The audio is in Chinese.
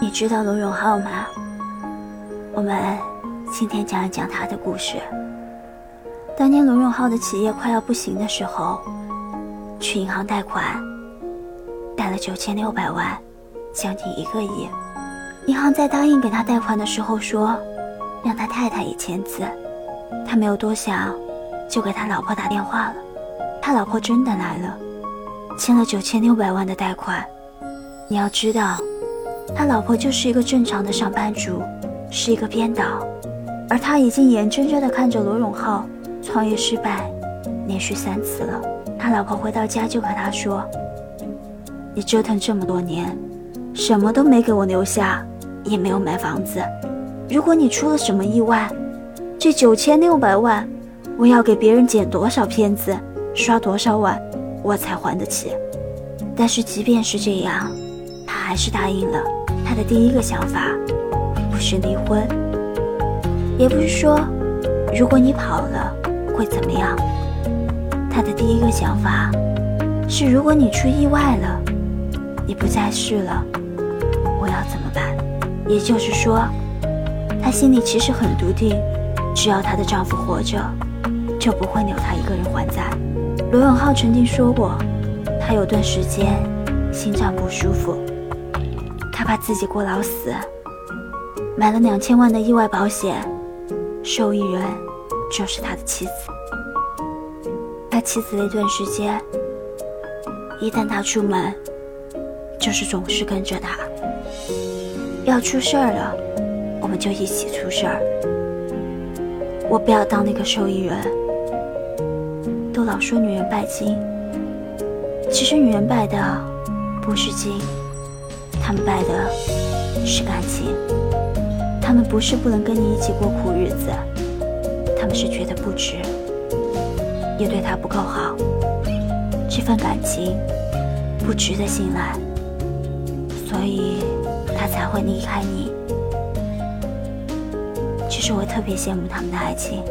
你知道罗永浩吗？我们今天讲一讲他的故事。当年罗永浩的企业快要不行的时候，去银行贷款，贷了九千六百万，将近一个亿。银行在答应给他贷款的时候说，让他太太也签字。他没有多想，就给他老婆打电话了。他老婆真的来了，签了九千六百万的贷款。你要知道。他老婆就是一个正常的上班族，是一个编导，而他已经眼睁睁地看着罗永浩创业失败，连续三次了。他老婆回到家就和他说：“你折腾这么多年，什么都没给我留下，也没有买房子。如果你出了什么意外，这九千六百万，我要给别人剪多少片子，刷多少碗，我才还得起。但是即便是这样。”他还是答应了。他的第一个想法不是离婚，也不是说如果你跑了会怎么样。他的第一个想法是如果你出意外了，你不在世了，我要怎么办？也就是说，她心里其实很笃定，只要她的丈夫活着，就不会留她一个人还债。罗永浩曾经说过，他有段时间心脏不舒服。他怕自己过劳死，买了两千万的意外保险，受益人就是他的妻子。他妻子那段时间，一旦他出门，就是总是跟着他。要出事儿了，我们就一起出事儿。我不要当那个受益人。都老说女人拜金，其实女人拜的不是金。他们拜的是感情，他们不是不能跟你一起过苦日子，他们是觉得不值，也对他不够好，这份感情不值得信赖，所以他才会离开你。其实我特别羡慕他们的爱情。